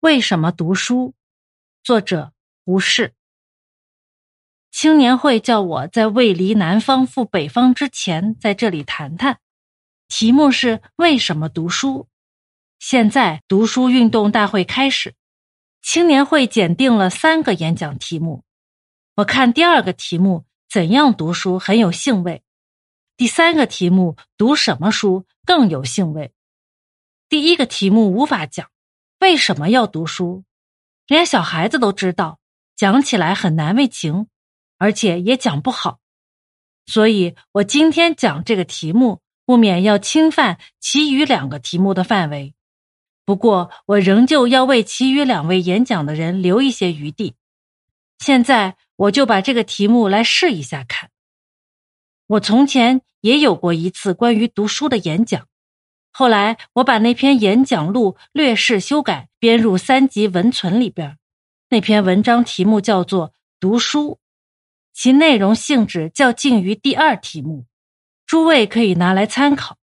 为什么读书？作者胡适。青年会叫我在未离南方赴北方之前，在这里谈谈。题目是为什么读书？现在读书运动大会开始，青年会检定了三个演讲题目。我看第二个题目怎样读书很有兴味，第三个题目读什么书更有兴味。第一个题目无法讲，为什么要读书？连小孩子都知道，讲起来很难为情，而且也讲不好。所以我今天讲这个题目，不免要侵犯其余两个题目的范围。不过我仍旧要为其余两位演讲的人留一些余地。现在我就把这个题目来试一下看。我从前也有过一次关于读书的演讲。后来，我把那篇演讲录略事修改，编入三级文存里边。那篇文章题目叫做《读书》，其内容性质较近于第二题目，诸位可以拿来参考。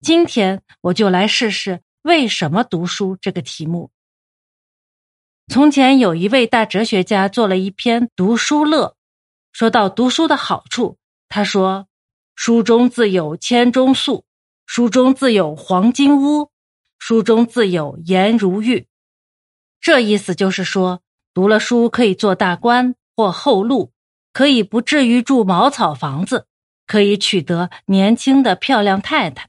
今天我就来试试为什么读书这个题目。从前有一位大哲学家做了一篇《读书乐》，说到读书的好处，他说：“书中自有千钟粟。”书中自有黄金屋，书中自有颜如玉。这意思就是说，读了书可以做大官或后路，可以不至于住茅草房子，可以取得年轻的漂亮太太。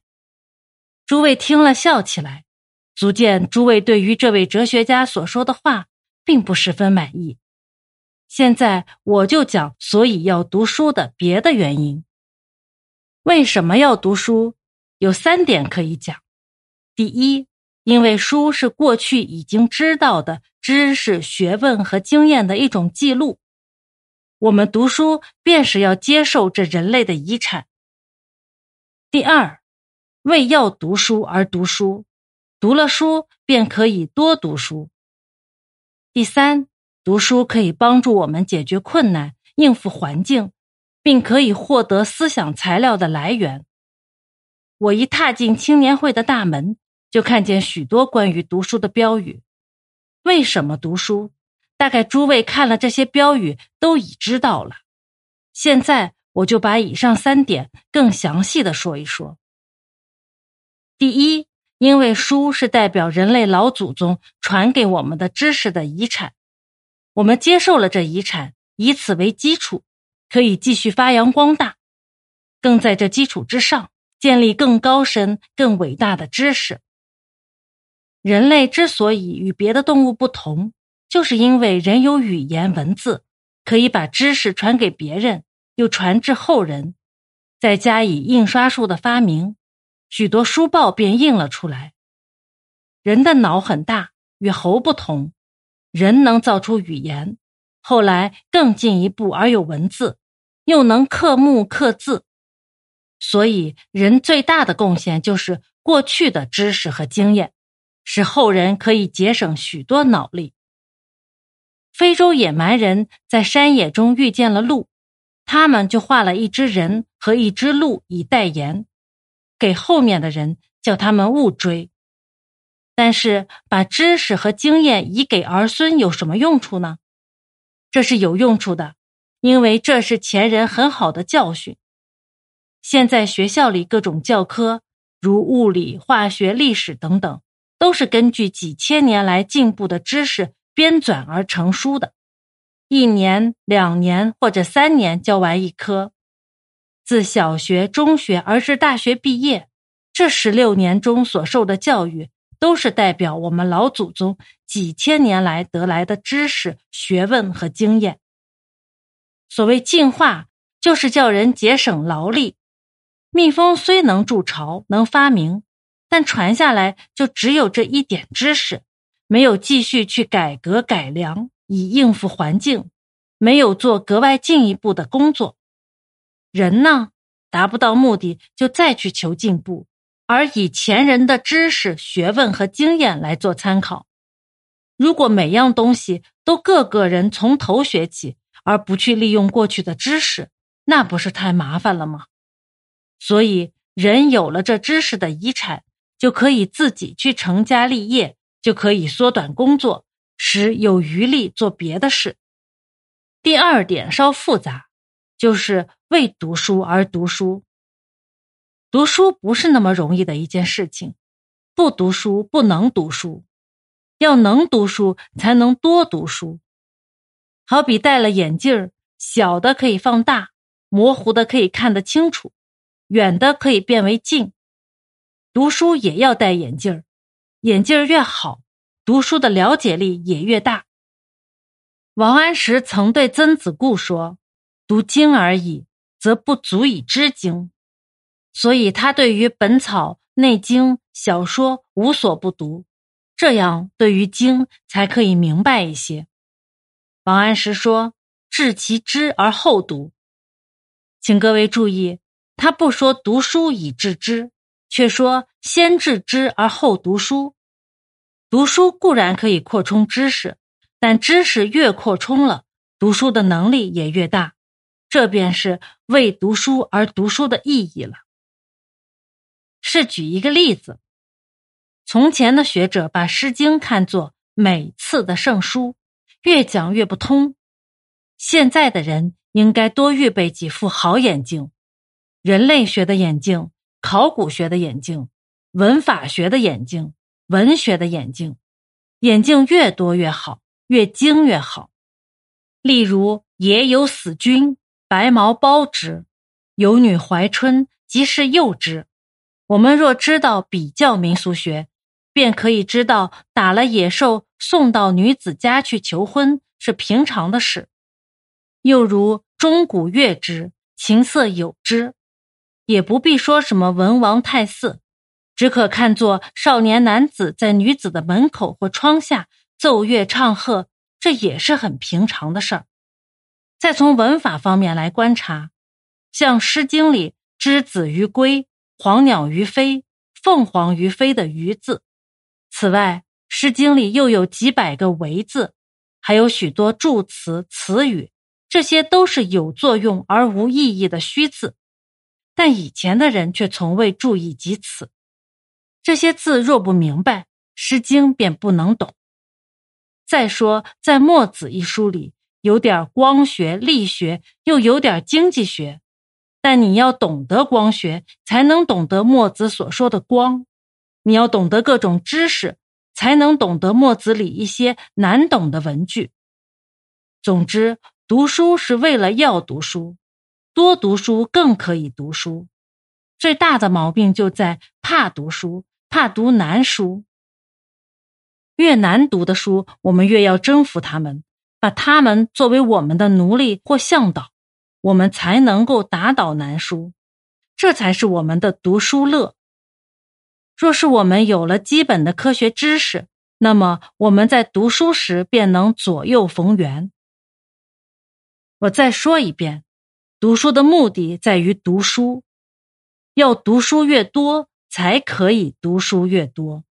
诸位听了笑起来，足见诸位对于这位哲学家所说的话并不十分满意。现在我就讲，所以要读书的别的原因。为什么要读书？有三点可以讲：第一，因为书是过去已经知道的知识、学问和经验的一种记录，我们读书便是要接受这人类的遗产；第二，为要读书而读书，读了书便可以多读书；第三，读书可以帮助我们解决困难、应付环境，并可以获得思想材料的来源。我一踏进青年会的大门，就看见许多关于读书的标语。为什么读书？大概诸位看了这些标语都已知道了。现在我就把以上三点更详细的说一说。第一，因为书是代表人类老祖宗传给我们的知识的遗产，我们接受了这遗产，以此为基础，可以继续发扬光大，更在这基础之上。建立更高深、更伟大的知识。人类之所以与别的动物不同，就是因为人有语言文字，可以把知识传给别人，又传至后人。再加以印刷术的发明，许多书报便印了出来。人的脑很大，与猴不同，人能造出语言，后来更进一步而有文字，又能刻木刻字。所以，人最大的贡献就是过去的知识和经验，使后人可以节省许多脑力。非洲野蛮人在山野中遇见了鹿，他们就画了一只人和一只鹿以代言，给后面的人叫他们勿追。但是，把知识和经验遗给儿孙有什么用处呢？这是有用处的，因为这是前人很好的教训。现在学校里各种教科，如物理、化学、历史等等，都是根据几千年来进步的知识编纂而成书的。一年、两年或者三年教完一科，自小学、中学而至大学毕业，这十六年中所受的教育，都是代表我们老祖宗几千年来得来的知识、学问和经验。所谓进化，就是叫人节省劳力。蜜蜂虽能筑巢、能发明，但传下来就只有这一点知识，没有继续去改革改良以应付环境，没有做格外进一步的工作。人呢，达不到目的就再去求进步，而以前人的知识、学问和经验来做参考。如果每样东西都个个人从头学起，而不去利用过去的知识，那不是太麻烦了吗？所以，人有了这知识的遗产，就可以自己去成家立业，就可以缩短工作，使有余力做别的事。第二点稍复杂，就是为读书而读书。读书不是那么容易的一件事情，不读书不能读书，要能读书才能多读书。好比戴了眼镜，小的可以放大，模糊的可以看得清楚，远的可以变为近。读书也要戴眼镜儿，眼镜儿越好，读书的了解力也越大。王安石曾对曾子固说：“读经而已，则不足以知经。”所以他对于《本草》《内经》小说无所不读，这样对于经才可以明白一些。王安石说：“治其知而后读。”请各位注意，他不说读书以治知，却说先治知而后读书。读书固然可以扩充知识，但知识越扩充了，读书的能力也越大。这便是为读书而读书的意义了。是举一个例子，从前的学者把《诗经》看作每次的圣书。越讲越不通。现在的人应该多预备几副好眼镜：人类学的眼镜、考古学的眼镜、文法学的眼镜、文学的眼镜。眼镜越多越好，越精越好。例如“野有死君，白毛包之；有女怀春，即是幼之。”我们若知道比较民俗学。便可以知道，打了野兽送到女子家去求婚是平常的事。又如钟鼓乐之，琴瑟友之，也不必说什么文王太祀，只可看作少年男子在女子的门口或窗下奏乐唱和，这也是很平常的事儿。再从文法方面来观察，像《诗经》里“之子于归，黄鸟于飞，凤凰于飞”的“于”字。此外，《诗经》里又有几百个“为”字，还有许多助词、词语，这些都是有作用而无意义的虚字。但以前的人却从未注意及此。这些字若不明白，《诗经》便不能懂。再说，在《墨子》一书里，有点光学、力学，又有点经济学。但你要懂得光学，才能懂得墨子所说的光。你要懂得各种知识，才能懂得墨子里一些难懂的文句。总之，读书是为了要读书，多读书更可以读书。最大的毛病就在怕读书，怕读难书。越难读的书，我们越要征服他们，把他们作为我们的奴隶或向导，我们才能够打倒难书。这才是我们的读书乐。若是我们有了基本的科学知识，那么我们在读书时便能左右逢源。我再说一遍，读书的目的在于读书，要读书越多，才可以读书越多。